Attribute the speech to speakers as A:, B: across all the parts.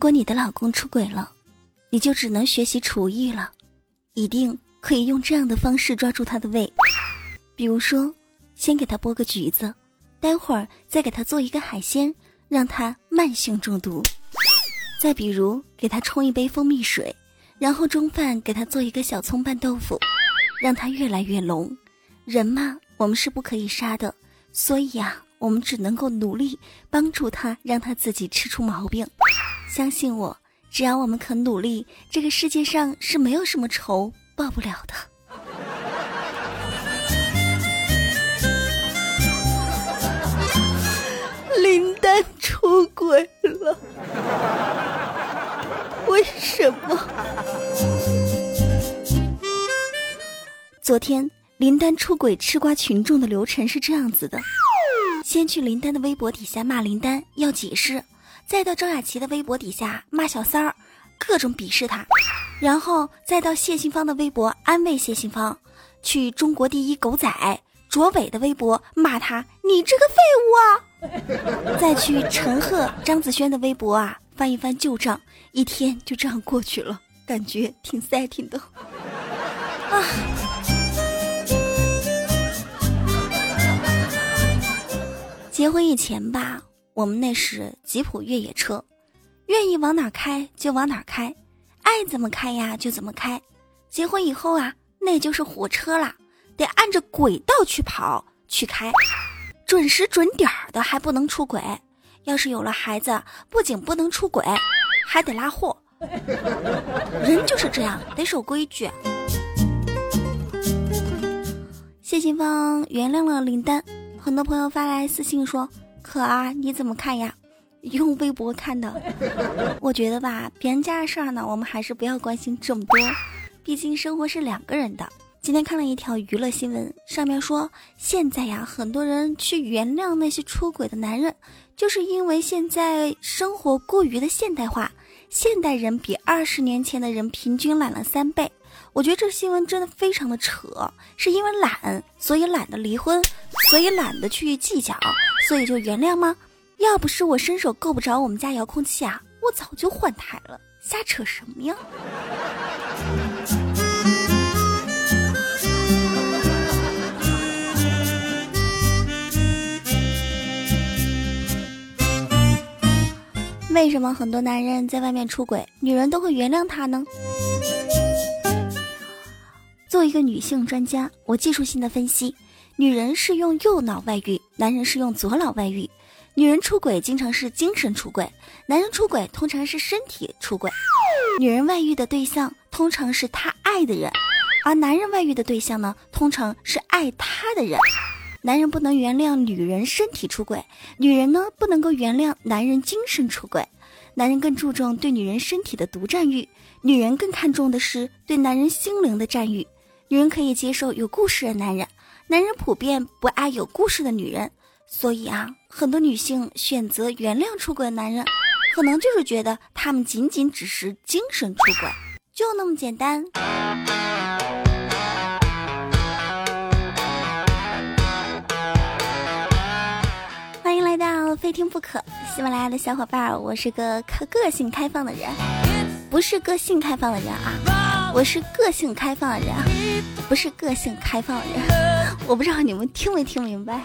A: 如果你的老公出轨了，你就只能学习厨艺了，一定可以用这样的方式抓住他的胃，比如说，先给他剥个橘子，待会儿再给他做一个海鲜，让他慢性中毒；再比如给他冲一杯蜂蜜水，然后中饭给他做一个小葱拌豆腐，让他越来越聋。人嘛，我们是不可以杀的，所以呀。我们只能够努力帮助他，让他自己吃出毛病。相信我，只要我们肯努力，这个世界上是没有什么仇报不了的。林丹出轨了，为什么？昨天林丹出轨吃瓜群众的流程是这样子的。先去林丹的微博底下骂林丹要解释，再到张雅琪的微博底下骂小三儿，各种鄙视他，然后再到谢杏芳的微博安慰谢杏芳，去中国第一狗仔卓伟的微博骂他你这个废物啊，再去陈赫张子萱的微博啊翻一翻旧账，一天就这样过去了，感觉挺 setting 的啊。结婚以前吧，我们那是吉普越野车，愿意往哪开就往哪开，爱怎么开呀就怎么开。结婚以后啊，那就是火车啦，得按着轨道去跑去开，准时准点儿的，还不能出轨。要是有了孩子，不仅不能出轨，还得拉货。人就是这样，得守规矩。谢杏芳原谅了林丹。很多朋友发来私信说：“可儿，你怎么看呀？用微博看的。我觉得吧，别人家的事儿呢，我们还是不要关心这么多。毕竟生活是两个人的。今天看了一条娱乐新闻，上面说现在呀，很多人去原谅那些出轨的男人，就是因为现在生活过于的现代化，现代人比二十年前的人平均懒了三倍。”我觉得这新闻真的非常的扯，是因为懒，所以懒得离婚，所以懒得去计较，所以就原谅吗？要不是我伸手够不着我们家遥控器啊，我早就换台了。瞎扯什么呀？为什么很多男人在外面出轨，女人都会原谅他呢？作为一个女性专家，我技术性的分析：女人是用右脑外遇，男人是用左脑外遇。女人出轨经常是精神出轨，男人出轨通常是身体出轨。女人外遇的对象通常是她爱的人，而男人外遇的对象呢，通常是爱他的人。男人不能原谅女人身体出轨，女人呢不能够原谅男人精神出轨。男人更注重对女人身体的独占欲，女人更看重的是对男人心灵的占有。女人可以接受有故事的男人，男人普遍不爱有故事的女人，所以啊，很多女性选择原谅出轨的男人，可能就是觉得他们仅仅只是精神出轨，就那么简单。欢迎来到非听不可，喜马拉雅的小伙伴，我是个可个性开放的人，不是个性开放的人啊。我是个性开放的人，不是个性开放的人。我不知道你们听没听明白。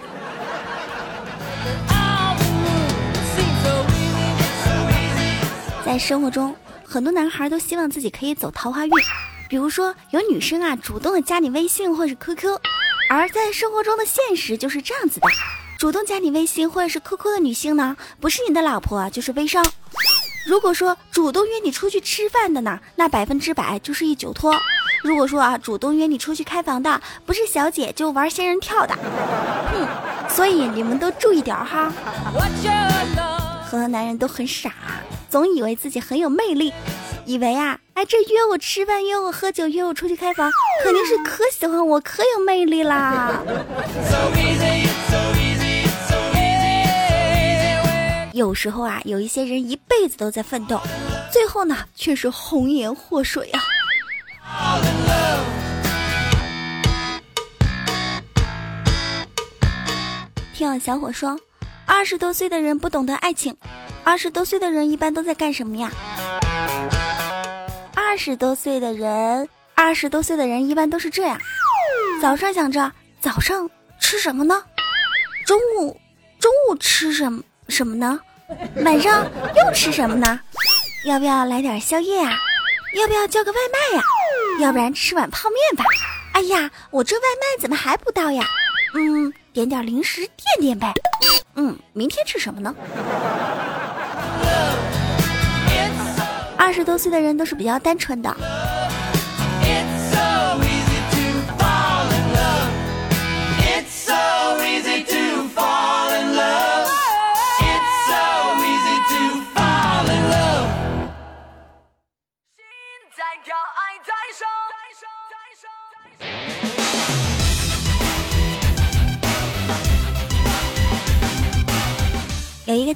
A: 在生活中，很多男孩都希望自己可以走桃花运，比如说有女生啊主动的加你微信或者是 QQ，而在生活中的现实就是这样子的：主动加你微信或者是 QQ 的女性呢，不是你的老婆就是微商。如果说主动约你出去吃饭的呢，那百分之百就是一酒托；如果说啊，主动约你出去开房的，不是小姐就玩仙人跳的。哼，所以你们都注意点哈。很多男人都很傻，总以为自己很有魅力，以为啊，哎，这约我吃饭、约我喝酒、约我出去开房，肯定是可喜欢我、可有魅力啦。有时候啊，有一些人一辈子都在奋斗，最后呢却是红颜祸水啊。听友小伙说，二十多岁的人不懂得爱情，二十多岁的人一般都在干什么呀？二十多岁的人，二十多岁的人一般都是这样：早上想着早上吃什么呢？中午中午吃什么什么呢？晚上又吃什么呢？要不要来点宵夜呀？要不要叫个外卖呀？要不然吃碗泡面吧。哎呀，我这外卖怎么还不到呀？嗯，点点零食垫垫呗。嗯，明天吃什么呢？二十多岁的人都是比较单纯的。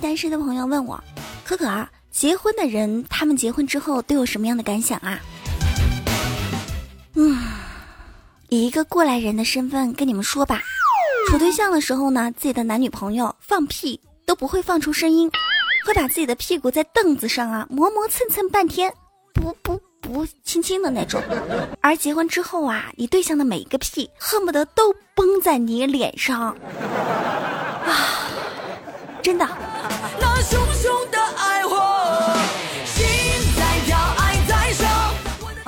A: 单身的朋友问我：“可可，结婚的人他们结婚之后都有什么样的感想啊？”嗯，以一个过来人的身份跟你们说吧，处对象的时候呢，自己的男女朋友放屁都不会放出声音，会把自己的屁股在凳子上啊磨磨蹭蹭半天，不不不轻轻的那种。而结婚之后啊，你对象的每一个屁恨不得都崩在你脸上啊。真的。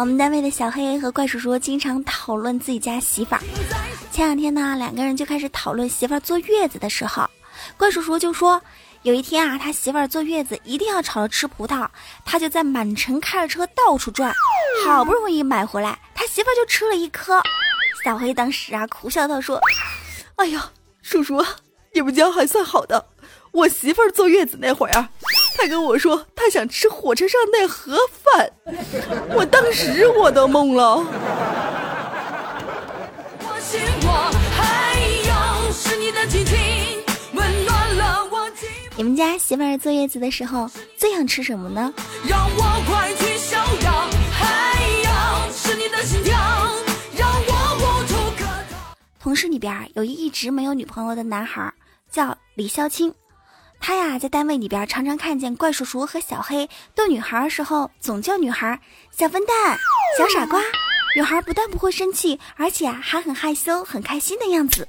A: 我们单位的小黑和怪叔叔经常讨论自己家媳妇儿。前两天呢，两个人就开始讨论媳妇儿坐月子的时候，怪叔叔就说，有一天啊，他媳妇儿坐月子一定要吵着吃葡萄，他就在满城开着车到处转，好不容易买回来，他媳妇儿就吃了一颗。小黑当时啊，苦笑道说：“哎呀，叔叔，你们家还算好的。”我媳妇儿坐月子那会儿啊，她跟我说他想吃火车上那盒饭，我当时我都懵了。你们家媳妇儿坐月子的时候最想吃什么呢？同事里边有一一直没有女朋友的男孩，叫李孝清。他呀，在单位里边常常看见怪叔叔和小黑逗女孩的时候，总叫女孩“小笨蛋”“ 小傻瓜”。女孩不但不会生气，而且啊还很害羞、很开心的样子。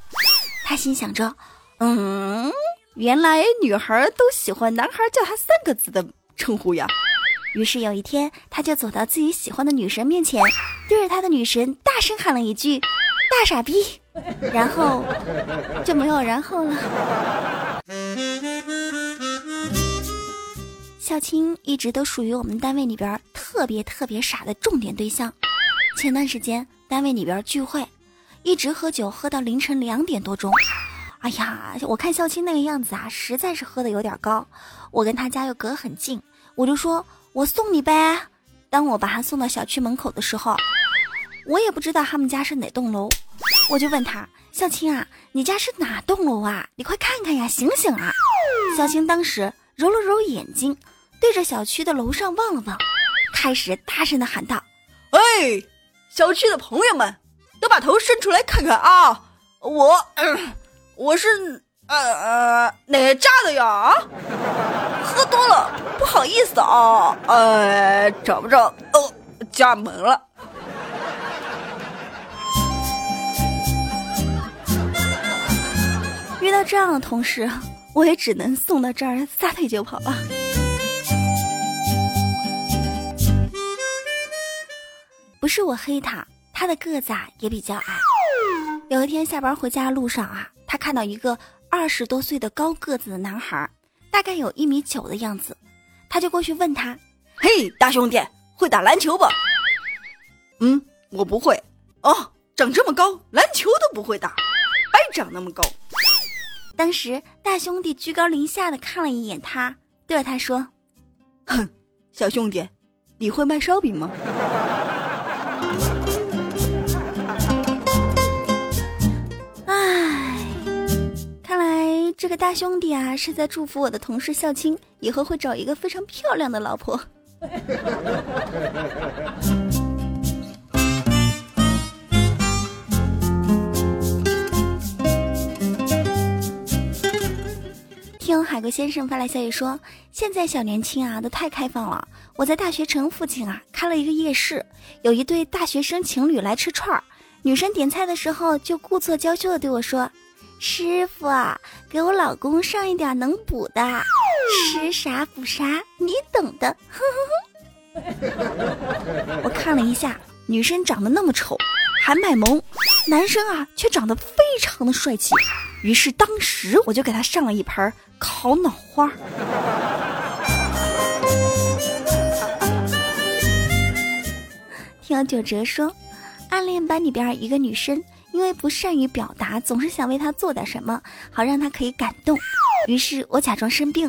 A: 他心想着：“嗯，原来女孩都喜欢男孩叫她三个字的称呼呀。”于是有一天，他就走到自己喜欢的女神面前，对着他的女神大声喊了一句：“大傻逼！”然后就没有然后了。小青一直都属于我们单位里边特别特别傻的重点对象。前段时间单位里边聚会，一直喝酒喝到凌晨两点多钟。哎呀，我看孝青那个样子啊，实在是喝的有点高。我跟他家又隔很近，我就说我送你呗。当我把他送到小区门口的时候，我也不知道他们家是哪栋楼，我就问他：孝青啊，你家是哪栋楼啊？你快看看呀，醒醒啊！小青当时揉了揉眼睛。对着小区的楼上望了望，开始大声的喊道：“
B: 哎，小区的朋友们，都把头伸出来看看啊！我，我是呃呃哪家的呀？喝多了，不好意思啊，呃，找不着哦家门了。
A: 遇到这样的同事，我也只能送到这儿撒腿就跑了。”不是我黑他，他的个子啊也比较矮。有一天下班回家路上啊，他看到一个二十多岁的高个子的男孩，大概有一米九的样子，他就过去问他：“
B: 嘿，大兄弟，会打篮球不？”“嗯，我不会。”“哦，长这么高，篮球都不会打，白长那么高。”
A: 当时大兄弟居高临下的看了一眼他，对着他说：“
B: 哼，小兄弟，你会卖烧饼吗？”
A: 哎，看来这个大兄弟啊，是在祝福我的同事孝青以后会找一个非常漂亮的老婆。听海龟先生发来消息说，现在小年轻啊都太开放了。我在大学城附近啊开了一个夜市，有一对大学生情侣来吃串儿，女生点菜的时候就故作娇羞的对我说：“师傅，给我老公上一点能补的，吃啥补啥，你懂的。” 我看了一下，女生长得那么丑，还卖萌，男生啊却长得非常的帅气。于是当时我就给他上了一盘烤脑花。听九哲说，暗恋班里边一个女生，因为不善于表达，总是想为她做点什么，好让她可以感动。于是我假装生病，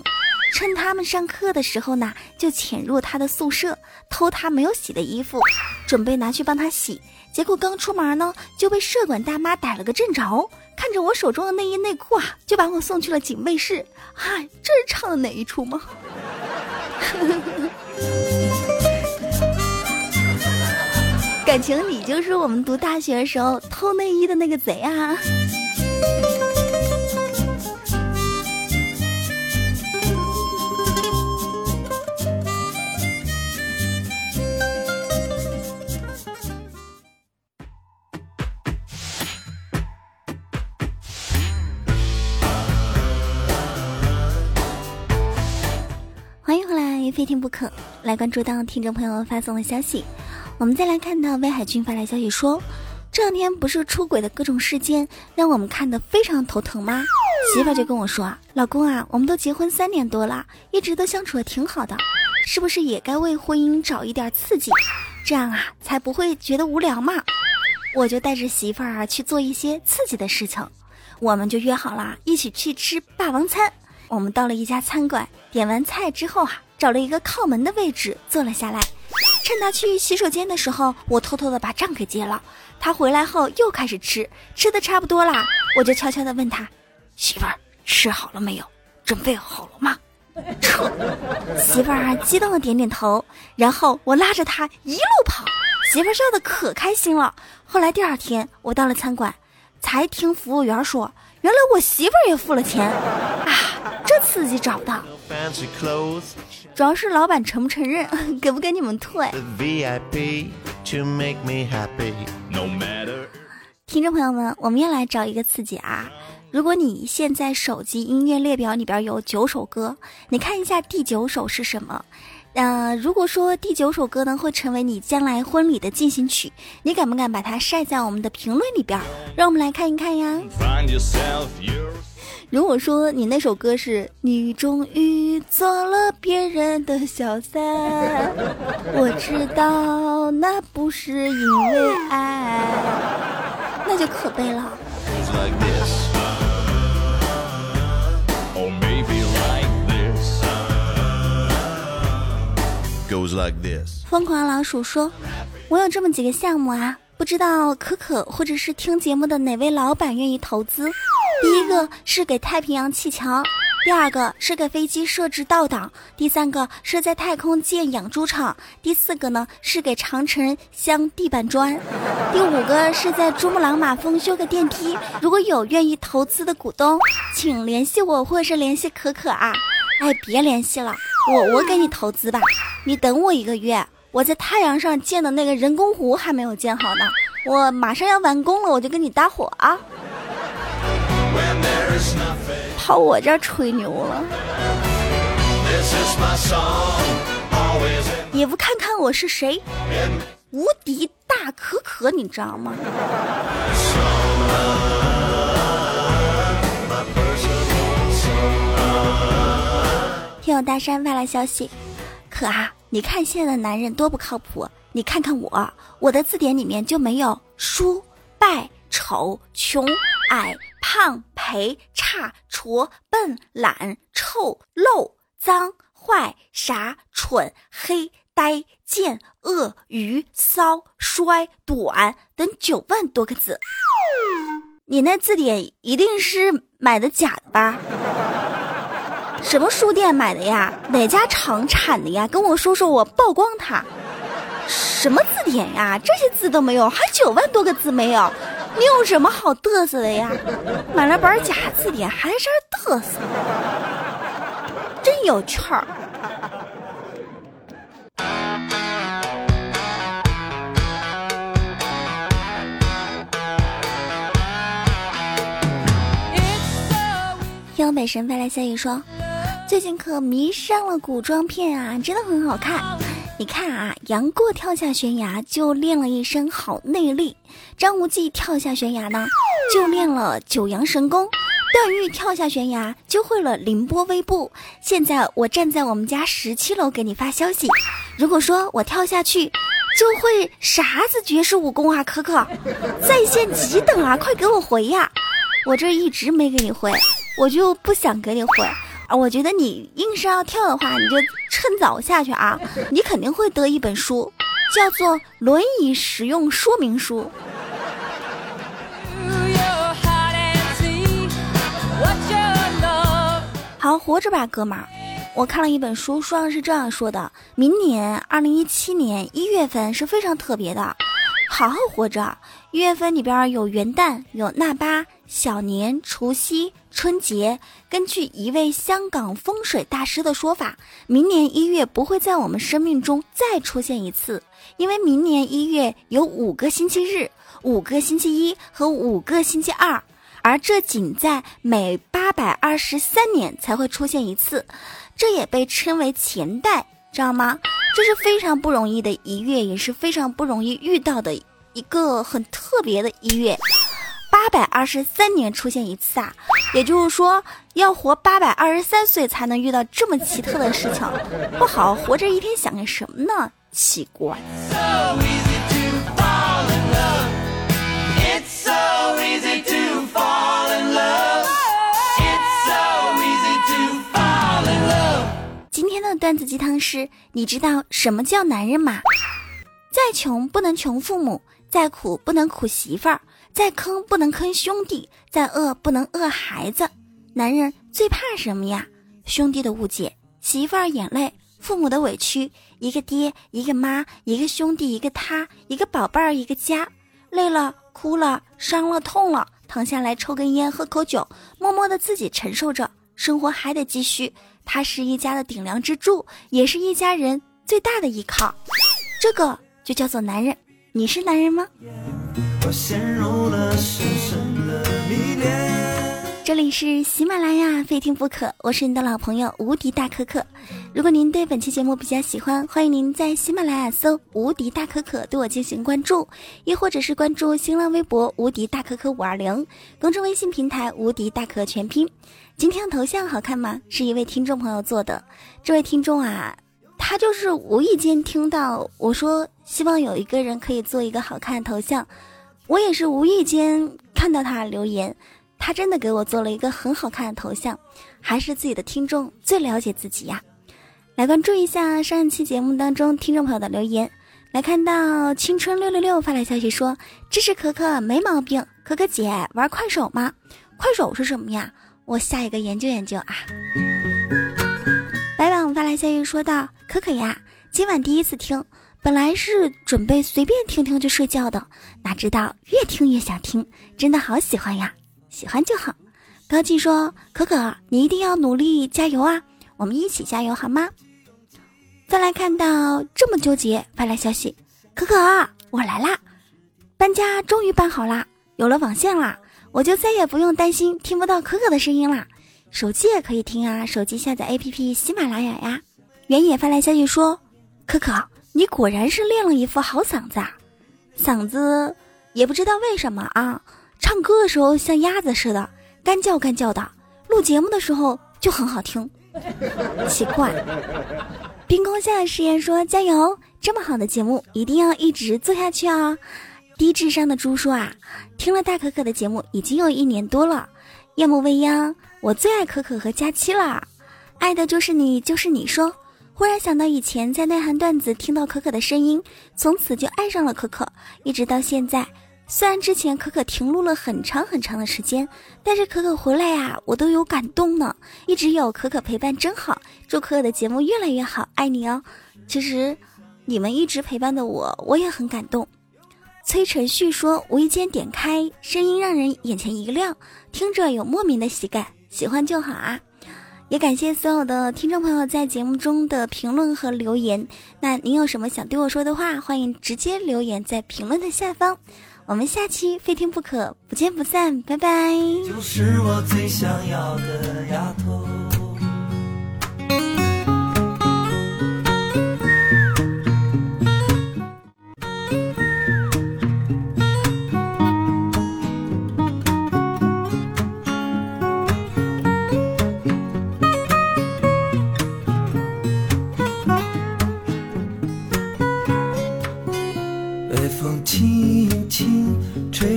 A: 趁他们上课的时候呢，就潜入她的宿舍，偷她没有洗的衣服，准备拿去帮她洗。结果刚出门呢，就被舍管大妈逮了个正着。看着我手中的内衣内裤啊，就把我送去了警卫室。嗨，这是唱的哪一出吗？感情你就是我们读大学的时候偷内衣的那个贼啊！非听不可，来关注到听众朋友发送的消息。我们再来看到威海军发来消息说，这两天不是出轨的各种事件让我们看得非常头疼吗？媳妇就跟我说啊，老公啊，我们都结婚三年多了，一直都相处的挺好的，是不是也该为婚姻找一点刺激，这样啊才不会觉得无聊嘛？我就带着媳妇儿啊去做一些刺激的事情，我们就约好了一起去吃霸王餐。我们到了一家餐馆，点完菜之后啊。找了一个靠门的位置坐了下来，趁他去洗手间的时候，我偷偷的把账给结了。他回来后又开始吃，吃的差不多啦，我就悄悄的问他：“媳妇儿，吃好了没有？准备好了吗？”撤。媳妇儿激动的点点头，然后我拉着他一路跑，媳妇儿笑的可开心了。后来第二天我到了餐馆，才听服务员说，原来我媳妇儿也付了钱啊，这刺激找的。主要是老板承不承认，给不给你们退？听众朋友们，我们又来找一个刺激啊！如果你现在手机音乐列表里边有九首歌，你看一下第九首是什么？呃，如果说第九首歌呢会成为你将来婚礼的进行曲，你敢不敢把它晒在我们的评论里边？让我们来看一看呀。如果说你那首歌是你终于做了别人的小三，我知道那不是因为爱，那就可悲了。疯狂老鼠说：“我有这么几个项目啊，不知道可可或者是听节目的哪位老板愿意投资。”第一个是给太平洋砌墙，第二个是给飞机设置倒档，第三个是在太空建养猪场，第四个呢是给长城镶地板砖，第五个是在珠穆朗玛峰修个电梯。如果有愿意投资的股东，请联系我或者是联系可可啊。哎，别联系了，我我给你投资吧，你等我一个月，我在太阳上建的那个人工湖还没有建好呢，我马上要完工了，我就跟你搭伙啊。跑我这儿吹牛了，也不看看我是谁，无敌大可可，你知道吗？听友大山发来消息，可啊，你看现在的男人多不靠谱，你看看我，我的字典里面就没有输败丑穷矮。胖、赔、差、矬、笨、懒、臭、漏、脏、坏、傻、蠢、黑、呆、贱、恶、愚、骚、衰、短等九万多个字，你那字典一定是买的假的吧？什么书店买的呀？哪家厂产的呀？跟我说说，我曝光它。什么字典呀？这些字都没有，还九万多个字没有？你有什么好嘚瑟的呀？买了本假字典还在这嘚瑟？真有趣儿。东北神飞来消息说，最近可迷上了古装片啊，真的很好看。你看啊，杨过跳下悬崖就练了一身好内力，张无忌跳下悬崖呢就练了九阳神功，段誉跳下悬崖就会了凌波微步。现在我站在我们家十七楼给你发消息，如果说我跳下去就会啥子绝世武功啊？可可，在线急等啊，快给我回呀！我这一直没给你回。我就不想给你回啊！我觉得你硬是要跳的话，你就趁早下去啊！你肯定会得一本书，叫做《轮椅使用说明书》。好活着吧，哥们儿！我看了一本书，书上是这样说的：明年二零一七年一月份是非常特别的，好好活着。一月份里边有元旦，有腊八、小年、除夕。春节，根据一位香港风水大师的说法，明年一月不会在我们生命中再出现一次，因为明年一月有五个星期日、五个星期一和五个星期二，而这仅在每八百二十三年才会出现一次，这也被称为前代，知道吗？这是非常不容易的一月，也是非常不容易遇到的一个很特别的一月。八百二十三年出现一次啊，也就是说要活八百二十三岁才能遇到这么奇特的事情，不好活着一天想个什么呢？奇怪。今天的段子鸡汤是：你知道什么叫男人吗？再穷不能穷父母，再苦不能苦媳妇儿。再坑不能坑兄弟，再饿不能饿孩子。男人最怕什么呀？兄弟的误解，媳妇儿眼泪，父母的委屈。一个爹，一个妈，一个兄弟，一个他，一个宝贝儿，一个家。累了，哭了，伤了，痛了，躺下来抽根烟，喝口酒，默默的自己承受着，生活还得继续。他是一家的顶梁支柱，也是一家人最大的依靠。这个就叫做男人。你是男人吗？我陷入了深深的迷恋。这里是喜马拉雅，非听不可。我是你的老朋友无敌大可可。如果您对本期节目比较喜欢，欢迎您在喜马拉雅搜“无敌大可可”对我进行关注，亦或者是关注新浪微博“无敌大可可五二零”，公众微信平台“无敌大可全拼”。今天的头像好看吗？是一位听众朋友做的。这位听众啊，他就是无意间听到我说，希望有一个人可以做一个好看的头像。我也是无意间看到他留言，他真的给我做了一个很好看的头像，还是自己的听众最了解自己呀。来关注一下上一期节目当中听众朋友的留言，来看到青春六六六发来消息说支持可可没毛病，可可姐玩快手吗？快手是什么呀？我下一个研究研究啊。白网发来消息说道：可可呀，今晚第一次听。本来是准备随便听听就睡觉的，哪知道越听越想听，真的好喜欢呀！喜欢就好。高进说：“可可，你一定要努力加油啊！我们一起加油好吗？”再来看到这么纠结发来消息：“可可，我来啦！搬家终于搬好啦，有了网线啦，我就再也不用担心听不到可可的声音啦。手机也可以听啊，手机下载 APP 喜马拉雅呀。”原野发来消息说：“可可。”你果然是练了一副好嗓子啊，嗓子也不知道为什么啊，唱歌的时候像鸭子似的，干叫干叫的，录节目的时候就很好听，奇怪。冰宫下的誓言说：“加油，这么好的节目一定要一直做下去啊！”低智商的猪说：“啊，听了大可可的节目已经有一年多了，夜幕未央，我最爱可可和佳期了，爱的就是你，就是你说。”忽然想到以前在内涵段子听到可可的声音，从此就爱上了可可，一直到现在。虽然之前可可停录了很长很长的时间，但是可可回来呀，我都有感动呢。一直有可可陪伴真好，祝可可的节目越来越好，爱你哦。其实你们一直陪伴的我，我也很感动。崔晨旭说，无意间点开，声音让人眼前一亮，听着有莫名的喜感，喜欢就好啊。也感谢所有的听众朋友在节目中的评论和留言。那您有什么想对我说的话，欢迎直接留言在评论的下方。我们下期非听不可，不见不散，拜拜。
C: 就是我最想要的丫头。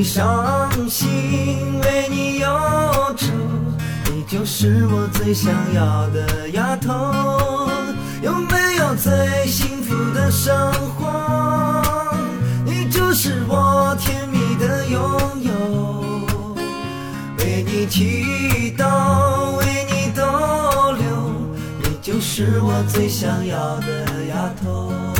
C: 为你伤心，为你忧愁，你就是我最想要的丫头。有没有最幸福的生活？你就是我甜蜜的拥有。为你祈祷，为你逗留，你就是我最想要的丫头。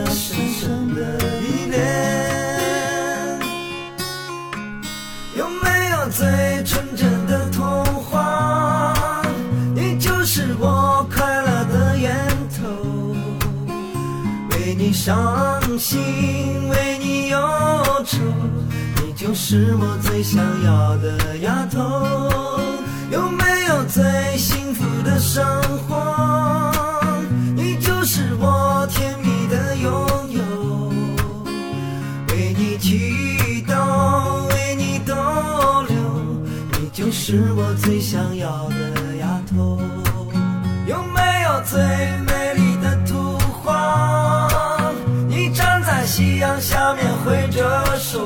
C: 伤心，为你忧愁，你就是我最想要的丫头。有没有最幸福的生活？你就是我甜蜜的拥有。为你祈祷，为你逗留，你就是我最想要的丫头。有没有最美阳下面挥着手，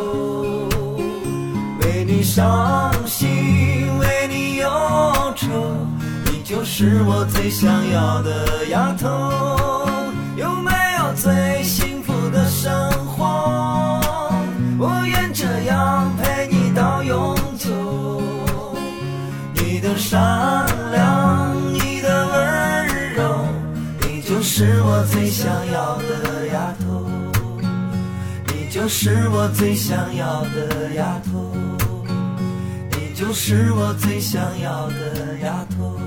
C: 为你伤心，为你忧愁，你就是我最想要的丫头。有没有最幸福的生活？我愿这样陪你到永久。你的善良，你的温柔，你就是我最想要的。就是我最想要的丫头。你就是我最想要的丫头。